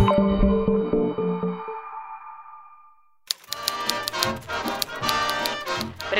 Thank you.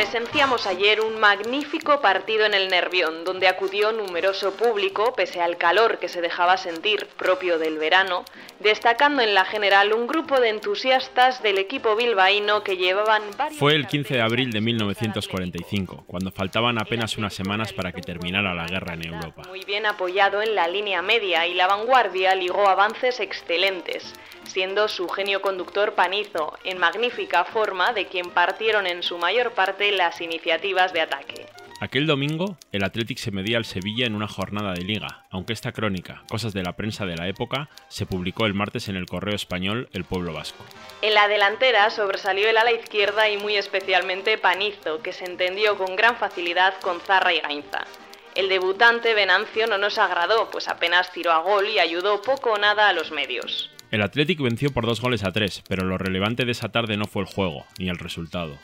Presenciamos ayer un magnífico partido en el Nervión, donde acudió numeroso público, pese al calor que se dejaba sentir propio del verano, destacando en la general un grupo de entusiastas del equipo bilbaíno que llevaban varios Fue el 15 de abril de 1945, cuando faltaban apenas unas semanas para que terminara la guerra en Europa. Muy bien apoyado en la línea media y la vanguardia ligó avances excelentes, siendo su genio conductor Panizo, en magnífica forma de quien partieron en su mayor parte las iniciativas de ataque. Aquel domingo, el Athletic se medía al Sevilla en una jornada de liga, aunque esta crónica, cosas de la prensa de la época, se publicó el martes en el correo español El Pueblo Vasco. En la delantera sobresalió el ala izquierda y muy especialmente Panizo, que se entendió con gran facilidad con Zarra y Gainza. El debutante Venancio no nos agradó, pues apenas tiró a gol y ayudó poco o nada a los medios. El Athletic venció por dos goles a tres, pero lo relevante de esa tarde no fue el juego, ni el resultado.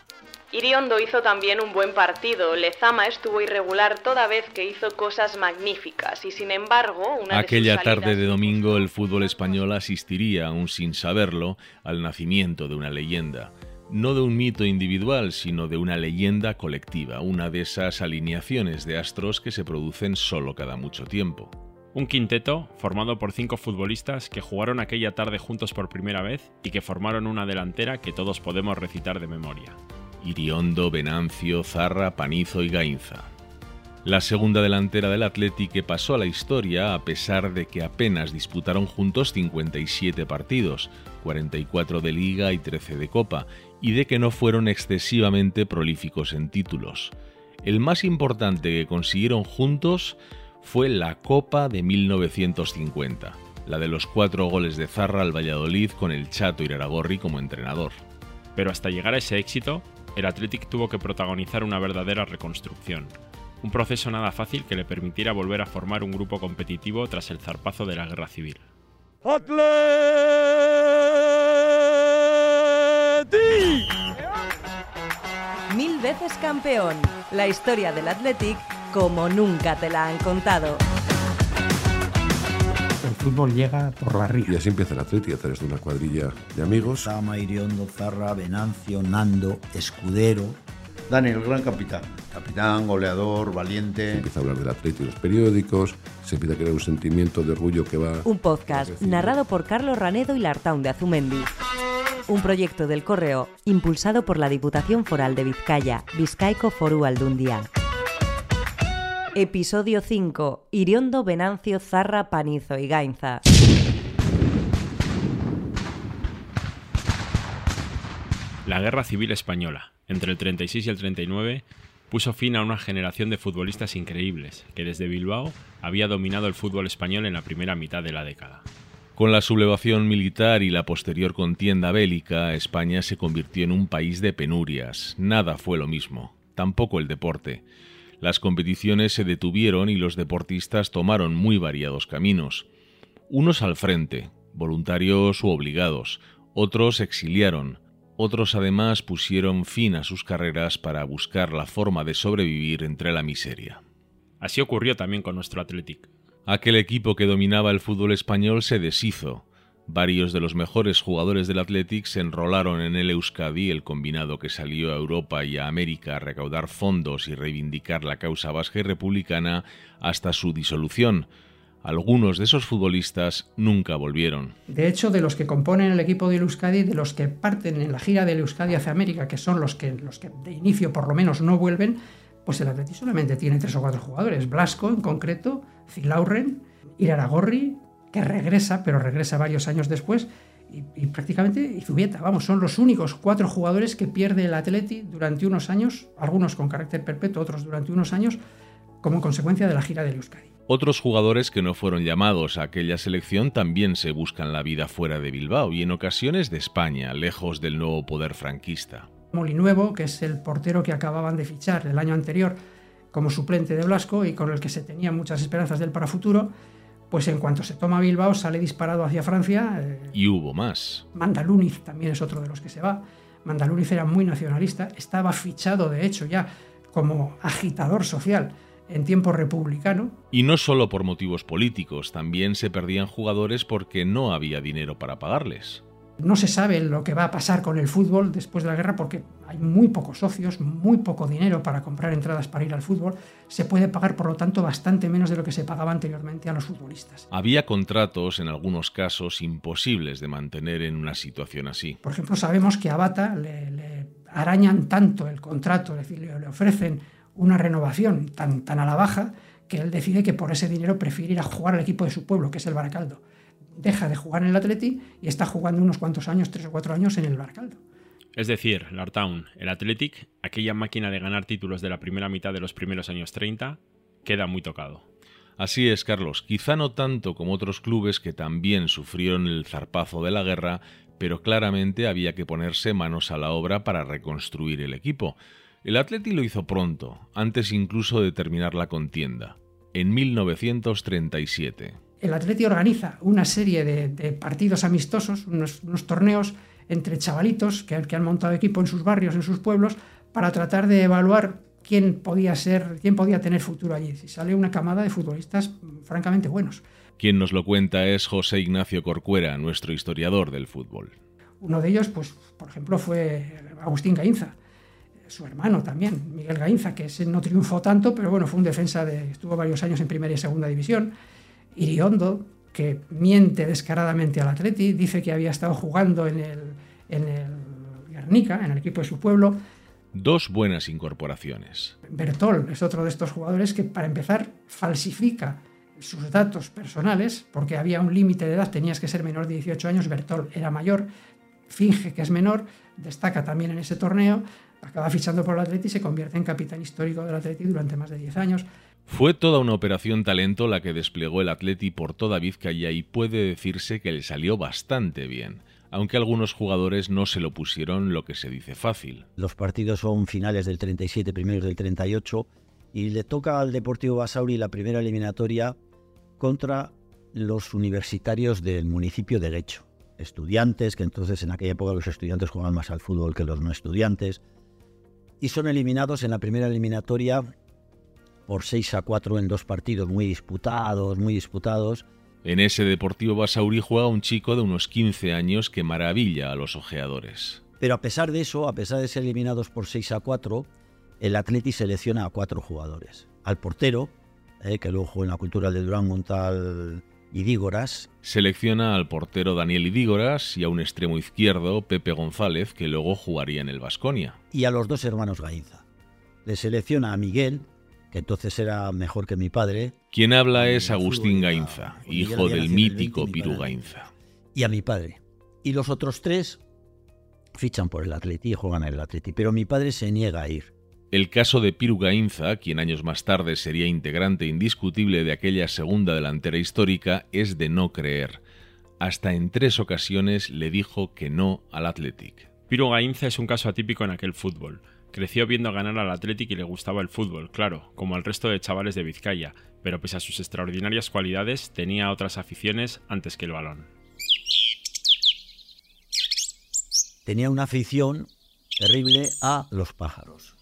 Iriondo hizo también un buen partido. Lezama estuvo irregular toda vez que hizo cosas magníficas y sin embargo, una Aquella de sus tarde de domingo el fútbol español asistiría, aún sin saberlo, al nacimiento de una leyenda. No de un mito individual, sino de una leyenda colectiva, una de esas alineaciones de astros que se producen solo cada mucho tiempo. Un quinteto formado por cinco futbolistas que jugaron aquella tarde juntos por primera vez y que formaron una delantera que todos podemos recitar de memoria. Iriondo, Venancio, Zarra, Panizo y Gainza. La segunda delantera del Athletic que pasó a la historia a pesar de que apenas disputaron juntos 57 partidos, 44 de liga y 13 de copa, y de que no fueron excesivamente prolíficos en títulos. El más importante que consiguieron juntos fue la Copa de 1950, la de los cuatro goles de Zarra al Valladolid con el Chato Iraragorri como entrenador. Pero hasta llegar a ese éxito, el Athletic tuvo que protagonizar una verdadera reconstrucción. Un proceso nada fácil que le permitiera volver a formar un grupo competitivo tras el zarpazo de la guerra civil. Mil veces campeón. La historia del Athletic como nunca te la han contado. El fútbol llega por la ría. Y así empieza el Atleti a través de una cuadrilla de amigos. Sama, Iriondo, Zarra, Venancio, Nando, Escudero. Dani, el gran capitán. Capitán, goleador, Se valiente. empieza a hablar del Atleti en los periódicos, se empieza a crear un sentimiento de orgullo que va... Un podcast narrado por Carlos Ranedo y Lartaun de Azumendi. Un proyecto del Correo impulsado por la Diputación Foral de Vizcaya, Vizcaico Foru Aldundia. Episodio 5. Iriondo, Venancio, Zarra, Panizo y Gainza. La Guerra Civil Española, entre el 36 y el 39, puso fin a una generación de futbolistas increíbles que desde Bilbao había dominado el fútbol español en la primera mitad de la década. Con la sublevación militar y la posterior contienda bélica, España se convirtió en un país de penurias. Nada fue lo mismo, tampoco el deporte. Las competiciones se detuvieron y los deportistas tomaron muy variados caminos. Unos al frente, voluntarios u obligados, otros exiliaron, otros además pusieron fin a sus carreras para buscar la forma de sobrevivir entre la miseria. Así ocurrió también con nuestro Athletic. Aquel equipo que dominaba el fútbol español se deshizo. Varios de los mejores jugadores del Athletic se enrolaron en el Euskadi, el combinado que salió a Europa y a América a recaudar fondos y reivindicar la causa vasca y republicana hasta su disolución. Algunos de esos futbolistas nunca volvieron. De hecho, de los que componen el equipo del Euskadi, de los que parten en la gira del Euskadi hacia América, que son los que, de inicio por lo menos no vuelven, pues el Atleti solamente tiene tres o cuatro jugadores. Blasco, en concreto, Zilauren, Iraragorri, que regresa, pero regresa varios años después, y, y prácticamente Izubieta. Vamos, son los únicos cuatro jugadores que pierde el Atleti durante unos años, algunos con carácter perpetuo, otros durante unos años, como consecuencia de la gira del Euskadi. Otros jugadores que no fueron llamados a aquella selección también se buscan la vida fuera de Bilbao y en ocasiones de España, lejos del nuevo poder franquista. Molinuevo, que es el portero que acababan de fichar el año anterior como suplente de Blasco y con el que se tenían muchas esperanzas del para futuro, pues en cuanto se toma Bilbao sale disparado hacia Francia. eh, Y hubo más. Mandaluniz también es otro de los que se va. Mandaluniz era muy nacionalista, estaba fichado de hecho ya como agitador social en tiempo republicano. Y no solo por motivos políticos, también se perdían jugadores porque no había dinero para pagarles. No se sabe lo que va a pasar con el fútbol después de la guerra porque hay muy pocos socios, muy poco dinero para comprar entradas para ir al fútbol. Se puede pagar, por lo tanto, bastante menos de lo que se pagaba anteriormente a los futbolistas. Había contratos, en algunos casos, imposibles de mantener en una situación así. Por ejemplo, sabemos que a Bata le, le arañan tanto el contrato, es decir, le, le ofrecen una renovación tan, tan a la baja que él decide que por ese dinero prefiere ir a jugar al equipo de su pueblo, que es el Baracaldo deja de jugar en el Atleti y está jugando unos cuantos años, tres o cuatro años, en el Baracaldo. Es decir, Lartown, el Athletic, aquella máquina de ganar títulos de la primera mitad de los primeros años 30, queda muy tocado. Así es, Carlos, quizá no tanto como otros clubes que también sufrieron el zarpazo de la guerra, pero claramente había que ponerse manos a la obra para reconstruir el equipo. El Atleti lo hizo pronto, antes incluso de terminar la contienda, en 1937 el Atleti organiza una serie de, de partidos amistosos, unos, unos, torneos entre chavalitos que, que, han montado equipo en sus barrios, en sus pueblos, para tratar de evaluar quién podía ser, quién podía tener futuro allí. Si sale una camada de futbolistas francamente buenos. Quien nos lo cuenta es José Ignacio Corcuera, nuestro historiador del fútbol. Uno de ellos, pues, por ejemplo, fue Agustín Gainza, su hermano también, Miguel Gainza, que no triunfó tanto, pero bueno, fue un defensa de, estuvo varios años en primera y segunda división. Iriondo, que miente descaradamente al Atleti, dice que había estado jugando en el, en el Guernica, en el equipo de su pueblo. Dos buenas incorporaciones. Bertol es otro de estos jugadores que, para empezar, falsifica sus datos personales, porque había un límite de edad, tenías que ser menor de 18 años, Bertol era mayor, finge que es menor, destaca también en ese torneo, acaba fichando por el Atleti y se convierte en capitán histórico del Atleti durante más de 10 años. Fue toda una operación talento la que desplegó el Atleti por toda Vizcaya y puede decirse que le salió bastante bien, aunque algunos jugadores no se lo pusieron lo que se dice fácil. Los partidos son finales del 37, primeros del 38, y le toca al Deportivo Basauri la primera eliminatoria contra los universitarios del municipio de Guecho. Estudiantes, que entonces en aquella época los estudiantes jugaban más al fútbol que los no estudiantes, y son eliminados en la primera eliminatoria por 6 a 4 en dos partidos muy disputados, muy disputados. En ese Deportivo Basauri juega un chico de unos 15 años que maravilla a los ojeadores. Pero a pesar de eso, a pesar de ser eliminados por 6 a 4, el Atleti selecciona a cuatro jugadores. Al portero, eh, que luego jugó en la cultura de Durán Montal Idígoras. Selecciona al portero Daniel Idígoras y a un extremo izquierdo, Pepe González, que luego jugaría en el Vasconia. Y a los dos hermanos Gainza. Le selecciona a Miguel, entonces era mejor que mi padre. Quien habla es Agustín Gainza, hijo del mítico Piru Gainza. Y a mi padre. Y los otros tres fichan por el Atleti y juegan en el Atleti, pero mi padre se niega a ir. El caso de Piru Gainza, quien años más tarde sería integrante indiscutible de aquella segunda delantera histórica, es de no creer. Hasta en tres ocasiones le dijo que no al Athletic. Piru Gainza es un caso atípico en aquel fútbol. Creció viendo ganar al Athletic y le gustaba el fútbol, claro, como al resto de chavales de Vizcaya, pero pese a sus extraordinarias cualidades, tenía otras aficiones antes que el balón. Tenía una afición terrible a los pájaros.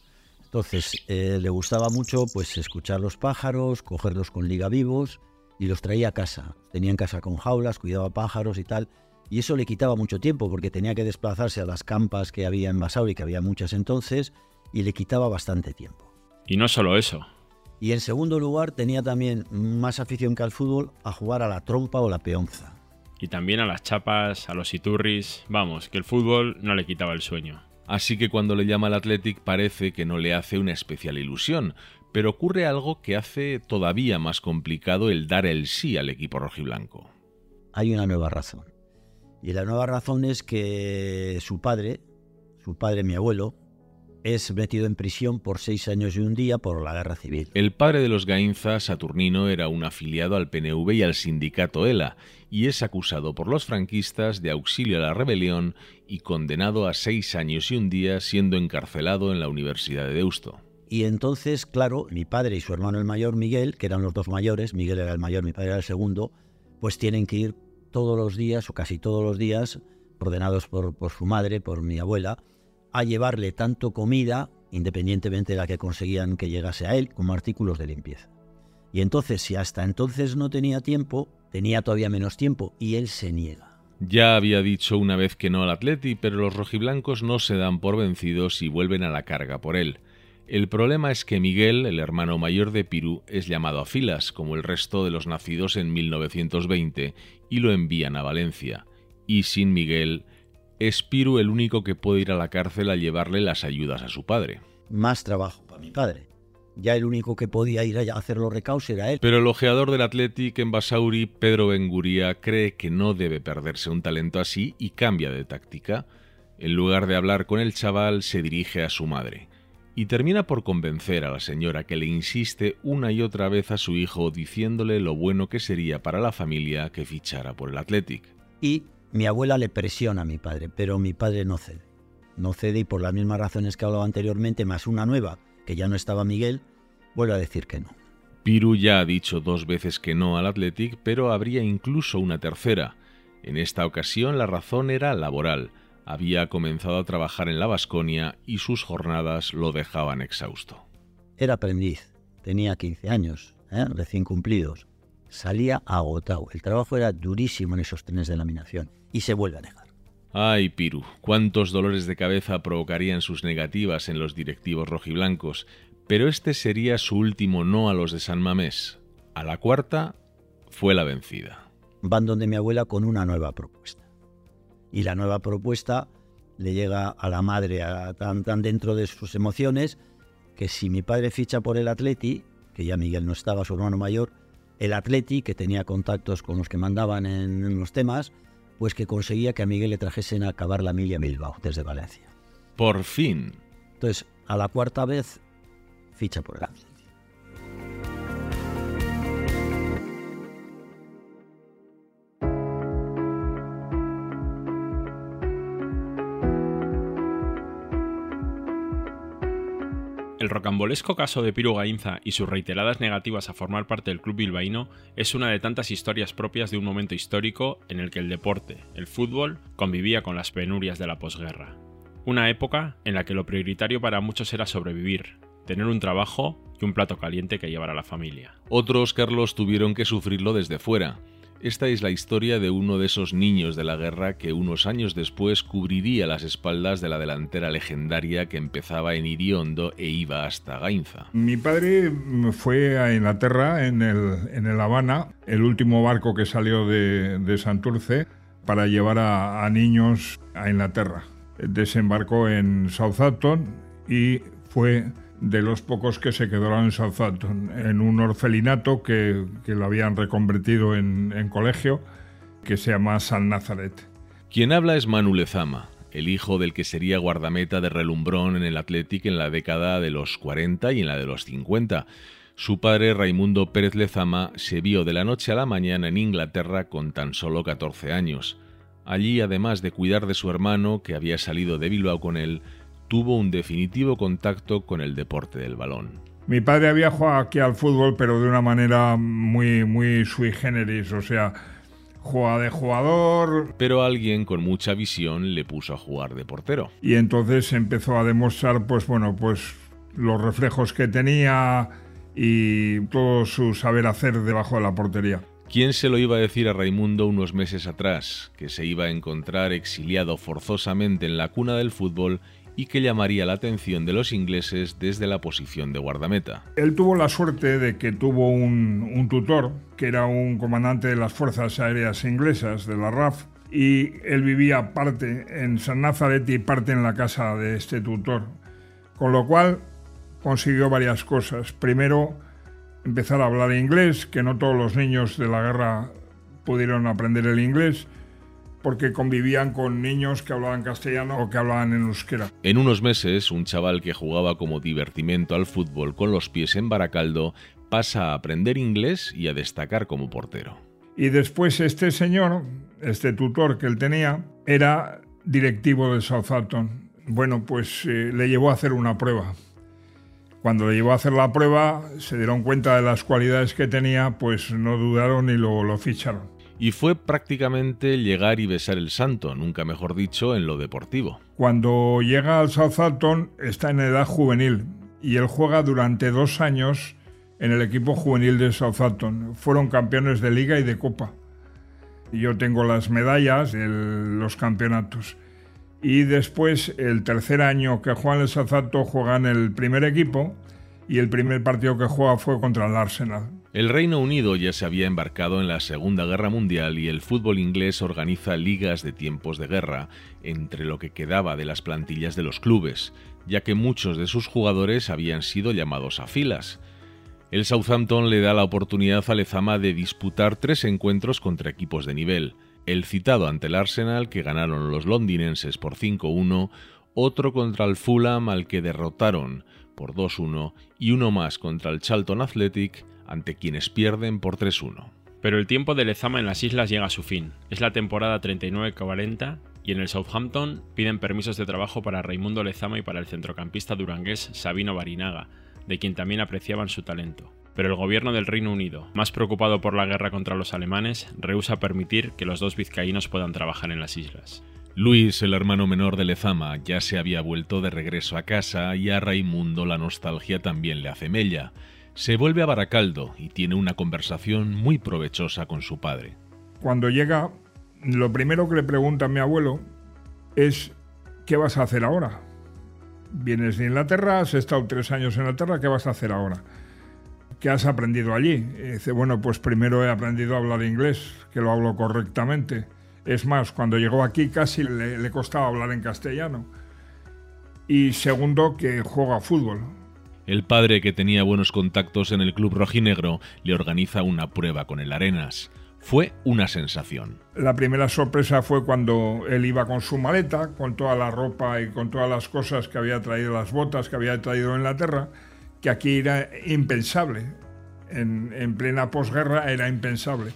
Entonces, eh, le gustaba mucho pues escuchar los pájaros, cogerlos con liga vivos y los traía a casa. Tenía en casa con jaulas, cuidaba pájaros y tal. Y eso le quitaba mucho tiempo porque tenía que desplazarse a las campas que había en Basauri, que había muchas entonces, y le quitaba bastante tiempo. Y no solo eso. Y en segundo lugar tenía también más afición que al fútbol a jugar a la trompa o la peonza. Y también a las chapas, a los iturris, vamos, que el fútbol no le quitaba el sueño. Así que cuando le llama al Athletic parece que no le hace una especial ilusión, pero ocurre algo que hace todavía más complicado el dar el sí al equipo rojiblanco. Hay una nueva razón. Y la nueva razón es que su padre, su padre, mi abuelo, es metido en prisión por seis años y un día por la guerra civil. El padre de los Gainza, Saturnino, era un afiliado al PNV y al sindicato ELA, y es acusado por los franquistas de auxilio a la rebelión y condenado a seis años y un día siendo encarcelado en la Universidad de Deusto. Y entonces, claro, mi padre y su hermano el mayor, Miguel, que eran los dos mayores, Miguel era el mayor, mi padre era el segundo, pues tienen que ir todos los días, o casi todos los días, ordenados por, su madre, por mi abuela, a llevarle tanto comida independientemente de la que conseguían que llegase a él, como artículos de limpieza. Y entonces, si hasta entonces no tenía tiempo, tenía todavía menos tiempo y él se niega. Ya había dicho una vez que no al Atleti, pero los rojiblancos no se dan por vencidos y vuelven a la carga por él. El problema es que Miguel, el hermano mayor de Pirú, es llamado a filas, como el resto de los nacidos en 1920, y lo envían a Valencia. Y sin Miguel, es Pirú el único que puede ir a la cárcel a llevarle las ayudas a su padre. Más trabajo para mi padre. Ya el único que podía ir a hacer los recaos era él. Pero el ojeador del Athletic en Basauri, Pedro Benguría, cree que no debe perderse un talento así y cambia de táctica. En lugar de hablar con el chaval, se dirige a su madre y termina por convencer a la señora que le insiste una y otra vez a su hijo diciéndole lo bueno que sería para la familia que fichara por el Athletic. Y mi abuela le presiona a mi padre, pero mi padre no cede. No cede y por las mismas razones que hablaba anteriormente, más una nueva, que ya no estaba Miguel, vuelve a decir que no. Piru ya ha dicho dos veces que no al Athletic, pero habría incluso una tercera. En esta ocasión la razón era laboral había comenzado a trabajar en la Vasconia y sus jornadas lo dejaban exhausto. Era aprendiz, tenía 15 años, ¿eh? recién cumplidos. Salía agotado. El trabajo era durísimo en esos trenes de laminación y se vuelve a dejar. Ay, Piru, cuántos dolores de cabeza provocarían sus negativas en los directivos rojiblancos, pero este sería su último no a los de San Mamés. A la cuarta fue la vencida. Van donde mi abuela con una nueva propuesta y la nueva propuesta le llega a la madre tan, tan dentro de sus emociones que si mi padre ficha por el Atleti, que ya Miguel no estaba, su hermano mayor, el Atleti, que tenía contactos con los que mandaban en, los temas, pues que conseguía que a Miguel le trajesen a acabar la milla Bilbao desde Valencia. Por fin. Entonces, a la cuarta vez, ficha por el Atleti. Rocambolesco caso de Piru Gainza y sus reiteradas negativas a formar parte del club bilbaíno es una de tantas historias propias de un momento histórico en el que el deporte, el fútbol, convivía con las penurias de la posguerra. Una época en la que lo prioritario para muchos era sobrevivir, tener un trabajo y un plato caliente que llevar a la familia. Otros, Carlos, tuvieron que sufrirlo desde fuera, esta es la historia de uno de esos niños de la guerra que unos años después cubriría las espaldas de la delantera legendaria que empezaba en Iriondo e iba hasta Gainza. Mi padre fue a Inglaterra en el, en el Habana, el último barco que salió de, de Santurce para llevar a, a niños a Inglaterra. Desembarcó en Southampton y fue de los pocos que se quedaron en Southampton, en un orfelinato que, lo habían reconvertido en, colegio, que se llama San Nazaret. Quien habla es Manu Lezama, el hijo del que sería guardameta de relumbrón en el Athletic en la década de los 40 y en la de los 50. Su padre, Raimundo Pérez Lezama, se vio de la noche a la mañana en Inglaterra con tan solo 14 años. Allí, además de cuidar de su hermano, que había salido de Bilbao con él, tuvo un definitivo contacto con el deporte del balón. Mi padre había jugado aquí al fútbol, pero de una manera muy, muy sui generis, o sea, jugaba de jugador. Pero alguien con mucha visión le puso a jugar de portero. Y entonces empezó a demostrar, pues bueno, pues los reflejos que tenía y todo su saber hacer debajo de la portería. ¿Quién se lo iba a decir a Raimundo unos meses atrás, que se iba a encontrar exiliado forzosamente en la cuna del fútbol y que llamaría la atención de los ingleses desde la posición de guardameta. Él tuvo la suerte de que tuvo un, tutor, que era un comandante de las Fuerzas Aéreas Inglesas, de la RAF, y él vivía parte en San Nazaret y parte en la casa de este tutor. Con lo cual consiguió varias cosas. Primero, empezar a hablar inglés, que no todos los niños de la guerra pudieron aprender el inglés porque convivían con niños que hablaban castellano o que hablaban en euskera. En unos meses, un chaval que jugaba como divertimento al fútbol con los pies en Baracaldo pasa a aprender inglés y a destacar como portero. Y después este señor, este tutor que él tenía, era directivo de Southampton. Bueno, pues eh, le llevó a hacer una prueba. Cuando le llevó a hacer la prueba, se dieron cuenta de las cualidades que tenía, pues no dudaron y lo, lo ficharon. Y fue prácticamente llegar y besar el santo, nunca mejor dicho, en lo deportivo. Cuando llega al Southampton está en edad juvenil y él juega durante dos años en el equipo juvenil de Southampton. Fueron campeones de liga y de copa. Yo tengo las medallas de los campeonatos. Y después, el tercer año que juega en el Southampton, juega en el primer equipo y el primer partido que juega fue contra el Arsenal. El Reino Unido ya se había embarcado en la Segunda Guerra Mundial y el fútbol inglés organiza ligas de tiempos de guerra entre lo que quedaba de las plantillas de los clubes, ya que muchos de sus jugadores habían sido llamados a filas. El Southampton le da la oportunidad a Lezama de disputar tres encuentros contra equipos de nivel, el citado ante el Arsenal que ganaron los londinenses por 5-1, otro contra el Fulham al que derrotaron por 2-1 y uno más contra el Charlton Athletic ante quienes pierden por 3-1. Pero el tiempo de Lezama en las islas llega a su fin. Es la temporada 39-40 y en el Southampton piden permisos de trabajo para Raimundo Lezama y para el centrocampista durangués Sabino Barinaga, de quien también apreciaban su talento. Pero el gobierno del Reino Unido, más preocupado por la guerra contra los alemanes, rehúsa permitir que los dos vizcaínos puedan trabajar en las islas. Luis, el hermano menor de Lezama, ya se había vuelto de regreso a casa y a Raimundo la nostalgia también le hace mella se vuelve a Baracaldo y tiene una conversación muy provechosa con su padre. Cuando llega, lo primero que le pregunta a mi abuelo es, ¿qué vas a hacer ahora? Vienes de Inglaterra, has estado tres años en Inglaterra, ¿qué vas a hacer ahora? ¿Qué has aprendido allí? dice, bueno, pues primero he aprendido a hablar inglés, que lo hablo correctamente. Es más, cuando llegó aquí casi le, le costaba hablar en castellano. Y segundo, que juega fútbol el padre, que tenía buenos contactos en el club rojinegro, le organiza una prueba con el Arenas. Fue una sensación. La primera sorpresa fue cuando él iba con su maleta, con toda la ropa y con todas las cosas que había traído, las botas que había traído en Inglaterra, que aquí era impensable. En, plena posguerra era impensable.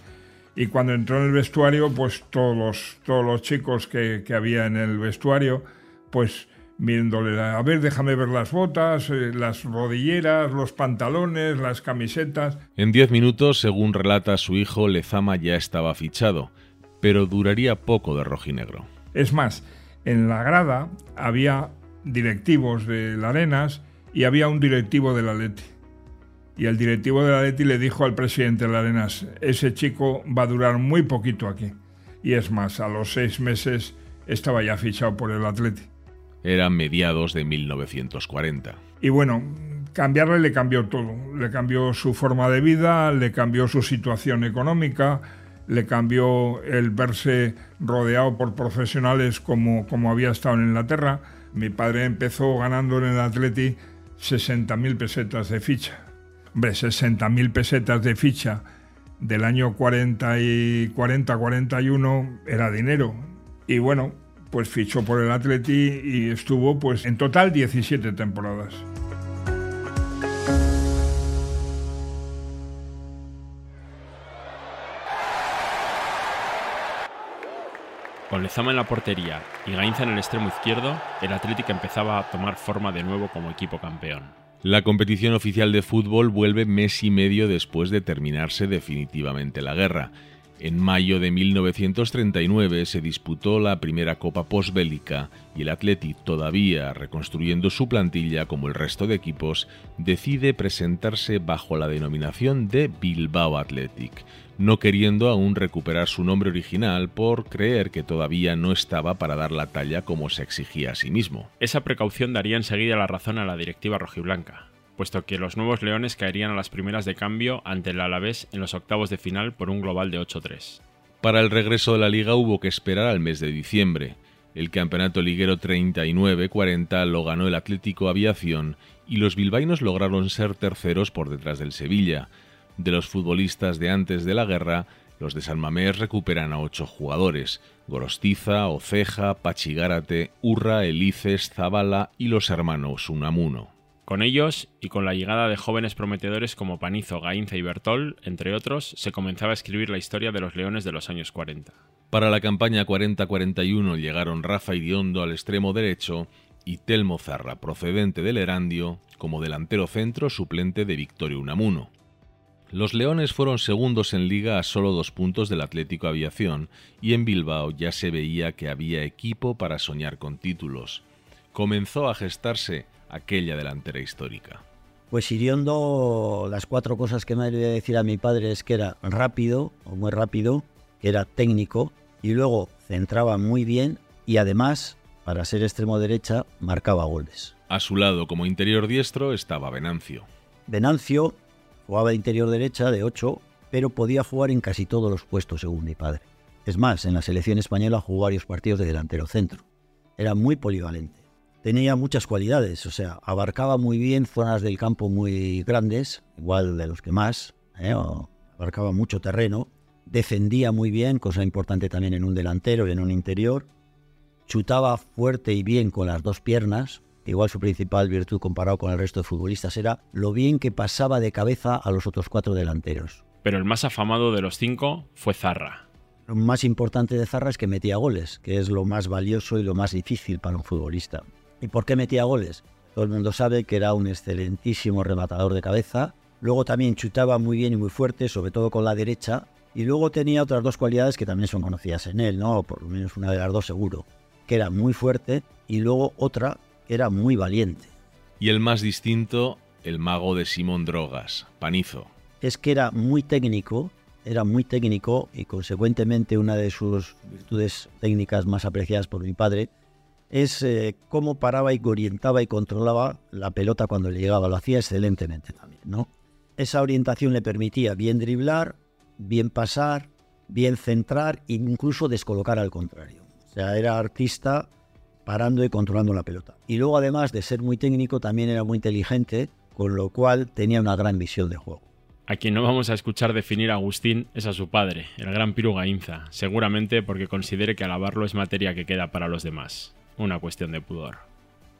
Y cuando entró en el vestuario, pues todos los, todos los chicos que había en el vestuario, pues viéndole, a ver, déjame ver las botas, eh, las rodilleras, los pantalones, las camisetas. En diez minutos, según relata su hijo, Lezama ya estaba fichado, pero duraría poco de rojinegro. Es más, en la grada había directivos de la Arenas y había un directivo de la Leti. Y el directivo de la Leti le dijo al presidente de la Arenas, ese chico va a durar muy poquito aquí. Y es más, a los seis meses estaba ya fichado por el Atleti. Era mediados de 1940. Y bueno, cambiarle le cambió todo. Le cambió su forma de vida, le cambió su situación económica, le cambió el verse rodeado por profesionales como, como había estado en Inglaterra. Mi padre empezó ganando en el Atleti 60.000 pesetas de ficha. Hombre, 60.000 pesetas de ficha del año 40 y 40-41 era dinero. Y bueno, pues fichó por el Atleti y estuvo pues en total 17 temporadas. Con Lezama en la portería y Gainza en el extremo izquierdo, el Atlético empezaba a tomar forma de nuevo como equipo campeón. La competición oficial de fútbol vuelve mes y medio después de terminarse definitivamente la guerra en mayo de 1939 se disputó la primera Copa Postbélica y el Athletic, todavía reconstruyendo su plantilla como el resto de equipos, decide presentarse bajo la denominación de Bilbao Athletic, no queriendo aún recuperar su nombre original por creer que todavía no estaba para dar la talla como se exigía a sí mismo. Esa precaución daría enseguida la razón a la directiva rojiblanca puesto que los nuevos Leones caerían a las primeras de cambio ante el Alavés en los octavos de final por un global de 8-3. Para el regreso de la liga hubo que esperar al mes de diciembre. El campeonato liguero 39-40 lo ganó el Atlético Aviación y los bilbaínos lograron ser terceros por detrás del Sevilla. De los futbolistas de antes de la guerra, los de San Mamés recuperan a ocho jugadores: Gorostiza, Oceja, Pachigárate, Urra, Elices, Zabala y los hermanos Unamuno. Con ellos y con la llegada de jóvenes prometedores como Panizo, Gainza y Bertol, entre otros, se comenzaba a escribir la historia de los Leones de los años 40. Para la campaña 40-41 llegaron Rafa Iriondo al extremo derecho y Telmo Zarra, procedente del Erandio, como delantero centro suplente de Victorio Unamuno. Los Leones fueron segundos en liga a solo dos puntos del Atlético Aviación y en Bilbao ya se veía que había equipo para soñar con títulos. Comenzó a gestarse aquella delantera histórica. Pues Iriondo, las cuatro cosas que me debía decir a mi padre es que era rápido, o muy rápido, que era técnico, y luego centraba muy bien y además, para ser extremo derecha, marcaba goles. A su lado, como interior diestro, estaba Venancio. Venancio jugaba de interior derecha, de 8, pero podía jugar en casi todos los puestos, según mi padre. Es más, en la selección española jugó varios partidos de delantero centro. Era muy polivalente tenía muchas cualidades, o sea, abarcaba muy bien zonas del campo muy grandes, igual de los que más, ¿eh? abarcaba mucho terreno, defendía muy bien, cosa importante también en un delantero y en un interior, chutaba fuerte y bien con las dos piernas, igual su principal virtud comparado con el resto de futbolistas era lo bien que pasaba de cabeza a los otros cuatro delanteros. Pero el más afamado de los cinco fue Zarra. Lo más importante de Zarra es que metía goles, que es lo más valioso y lo más difícil para un futbolista. ¿Y por qué metía goles? Todo el mundo sabe que era un excelentísimo rematador de cabeza. Luego también chutaba muy bien y muy fuerte, sobre todo con la derecha. Y luego tenía otras dos cualidades que también son conocidas en él, ¿no? Por lo menos una de las dos seguro. Que era muy fuerte y luego otra que era muy valiente. Y el más distinto, el mago de Simón Drogas, Panizo. Es que era muy técnico, era muy técnico y consecuentemente una de sus virtudes técnicas más apreciadas por mi padre es eh, cómo paraba y orientaba y controlaba la pelota cuando le llegaba. Lo hacía excelentemente también, ¿no? Esa orientación le permitía bien driblar, bien pasar, bien centrar e incluso descolocar al contrario. O sea, era artista parando y controlando la pelota. Y luego, además de ser muy técnico, también era muy inteligente, con lo cual tenía una gran visión de juego. A quien no vamos a escuchar definir a Agustín es a su padre, el gran Piru Gainza, seguramente porque considere que alabarlo es materia que queda para los demás una cuestión de pudor.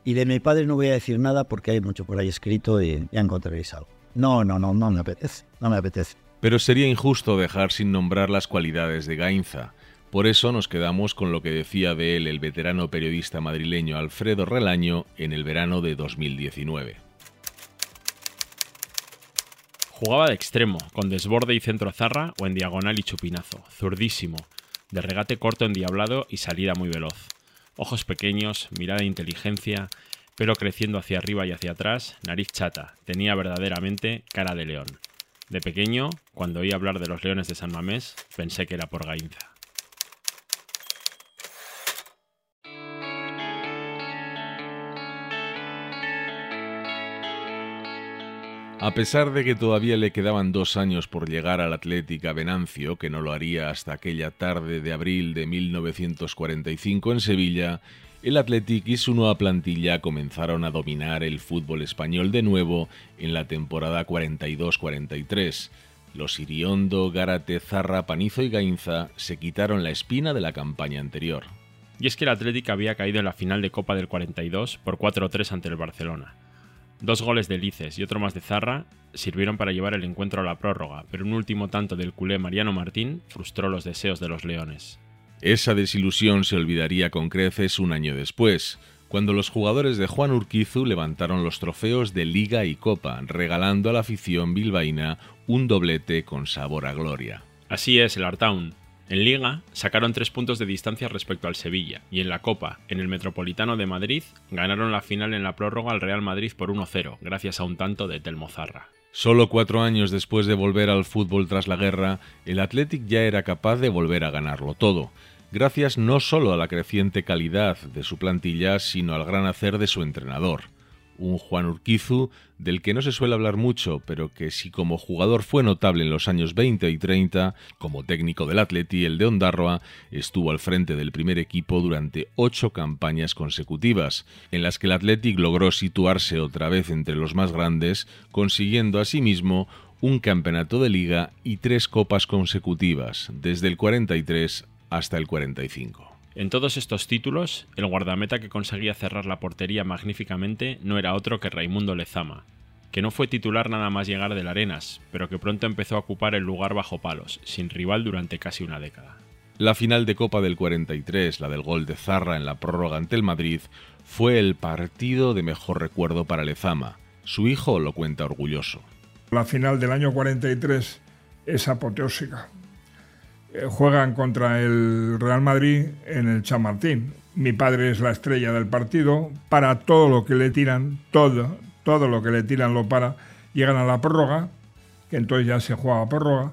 Y de mi padre no voy a decir nada porque hay mucho por ahí escrito y ya encontraréis algo. No, no, no, no me apetece, no me apetece. Pero sería injusto dejar sin nombrar las cualidades de Gainza. Por eso nos quedamos con lo que decía de él el veterano periodista madrileño Alfredo Relaño en el verano de 2019. Jugaba de extremo, con desborde y centro zarra o en diagonal y chupinazo, zurdísimo, de regate corto endiablado y salida muy veloz. Ojos pequeños, mirada de inteligencia, pelo creciendo hacia arriba y hacia atrás, nariz chata. Tenía verdaderamente cara de león. De pequeño, cuando oí hablar de los leones de San Mamés, pensé que era por Gainza. A pesar de que todavía le quedaban dos años por llegar al Atlética Venancio, que no lo haría hasta aquella tarde de abril de 1945 en Sevilla, el Athletic y su nueva plantilla comenzaron a dominar el fútbol español de nuevo en la temporada 42-43. Los Iriondo, Gárate, Zarra, Panizo y Gainza se quitaron la espina de la campaña anterior. Y es que el Athletic había caído en la final de Copa del 42 por 4-3 ante el Barcelona. Dos goles de Lices y otro más de Zarra sirvieron para llevar el encuentro a la prórroga, pero un último tanto del culé Mariano Martín frustró los deseos de los Leones. Esa desilusión se olvidaría con creces un año después, cuando los jugadores de Juan Urquizu levantaron los trofeos de Liga y Copa, regalando a la afición bilbaína un doblete con sabor a gloria. Así es, el Artaun, en Liga sacaron tres puntos de distancia respecto al Sevilla y en la Copa, en el Metropolitano de Madrid, ganaron la final en la prórroga al Real Madrid por 1-0, gracias a un tanto de Telmo Zarra. Solo cuatro años después de volver al fútbol tras la guerra, el Athletic ya era capaz de volver a ganarlo todo, gracias no solo a la creciente calidad de su plantilla, sino al gran hacer de su entrenador un Juan Urquizu del que no se suele hablar mucho, pero que si como jugador fue notable en los años 20 y 30, como técnico del Atleti, el de Ondarroa estuvo al frente del primer equipo durante ocho campañas consecutivas, en las que el Athletic logró situarse otra vez entre los más grandes, consiguiendo asimismo un campeonato de liga y tres copas consecutivas, desde el 43 hasta el 45. En todos estos títulos, el guardameta que conseguía cerrar la portería magníficamente no era otro que Raimundo Lezama, que no fue titular nada más llegar del Arenas, pero que pronto empezó a ocupar el lugar bajo palos, sin rival durante casi una década. La final de Copa del 43, la del gol de Zarra en la prórroga ante el Madrid, fue el partido de mejor recuerdo para Lezama. Su hijo lo cuenta orgulloso. La final del año 43 es apoteósica. Eh, juegan contra el Real Madrid en el Chamartín. Mi padre es la estrella del partido, para todo lo que le tiran, todo, todo lo que le tiran lo para. Llegan a la prórroga, que entonces ya se juega a prórroga,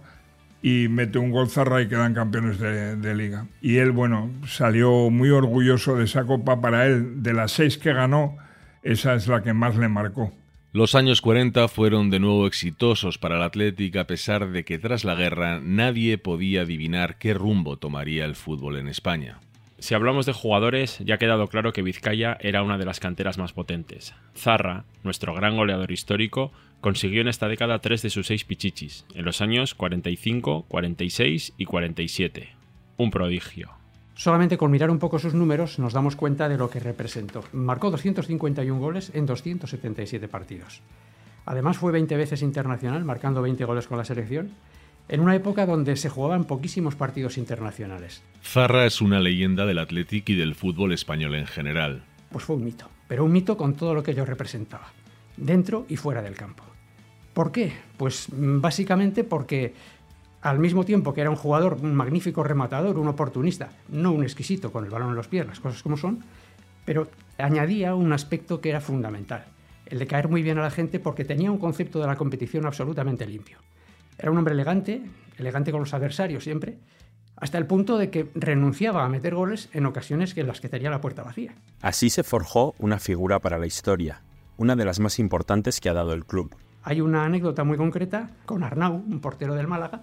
y mete un gol Zarra y quedan campeones de, de, liga. Y él, bueno, salió muy orgulloso de esa copa. Para él, de las seis que ganó, esa es la que más le marcó. Los años 40 fueron de nuevo exitosos para el Athletic a pesar de que tras la guerra nadie podía adivinar qué rumbo tomaría el fútbol en España. Si hablamos de jugadores, ya ha quedado claro que Vizcaya era una de las canteras más potentes. Zarra, nuestro gran goleador histórico, consiguió en esta década tres de sus seis pichichis, en los años 45, 46 y 47. Un prodigio. Solamente con mirar un poco sus números nos damos cuenta de lo que representó. Marcó 251 goles en 277 partidos. Además fue 20 veces internacional, marcando 20 goles con la selección, en una época donde se jugaban poquísimos partidos internacionales. Zarra es una leyenda del Athletic y del fútbol español en general. Pues fue un mito, pero un mito con todo lo que yo representaba, dentro y fuera del campo. ¿Por qué? Pues básicamente porque al mismo tiempo que era un jugador, un magnífico rematador, un oportunista, no un exquisito con el balón en los pies, las cosas como son, pero añadía un aspecto que era fundamental, el de caer muy bien a la gente porque tenía un concepto de la competición absolutamente limpio. Era un hombre elegante, elegante con los adversarios siempre, hasta el punto de que renunciaba a meter goles en ocasiones en las que tenía la puerta vacía. Así se forjó una figura para la historia, una de las más importantes que ha dado el club. Hay una anécdota muy concreta con Arnau, un portero del Málaga,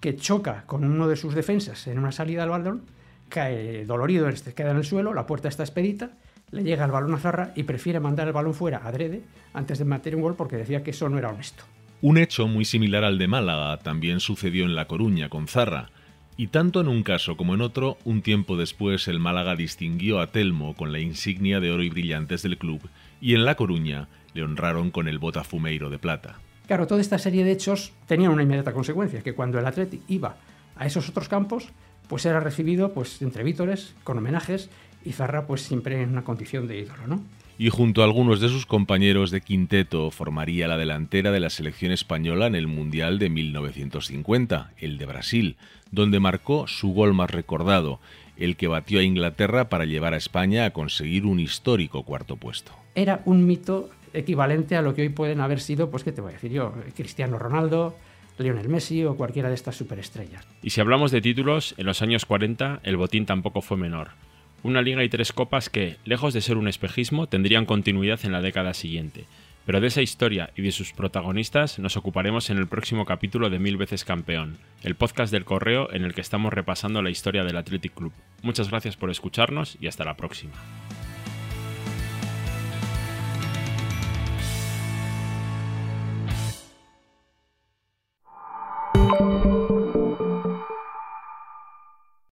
que choca con uno de sus defensas en una salida al balón, cae dolorido, este queda en el suelo, la puerta está expedita, le llega el balón a Zarra y prefiere mandar el balón fuera adrede antes de meter un gol porque decía que eso no era honesto. Un hecho muy similar al de Málaga también sucedió en La Coruña con Zarra, y tanto en un caso como en otro, un tiempo después el Málaga distinguió a Telmo con la insignia de oro y brillantes del club, y en La Coruña le honraron con el botafumeiro de plata. Claro, toda esta serie de hechos tenía una inmediata consecuencia, que cuando el Atleti iba a esos otros campos, pues era recibido pues entre vítores, con homenajes, y Zarra pues siempre en una condición de ídolo, ¿no? Y junto a algunos de sus compañeros de quinteto formaría la delantera de la selección española en el Mundial de 1950, el de Brasil, donde marcó su gol más recordado, el que batió a Inglaterra para llevar a España a conseguir un histórico cuarto puesto. Era un mito equivalente a lo que hoy pueden haber sido, pues, ¿qué te voy a decir yo? Cristiano Ronaldo, Lionel Messi o cualquiera de estas superestrellas. Y si hablamos de títulos, en los años 40 el botín tampoco fue menor. Una liga y tres copas que, lejos de ser un espejismo, tendrían continuidad en la década siguiente. Pero de esa historia y de sus protagonistas nos ocuparemos en el próximo capítulo de Mil veces campeón, el podcast del correo en el que estamos repasando la historia del Athletic Club. Muchas gracias por escucharnos y hasta la próxima.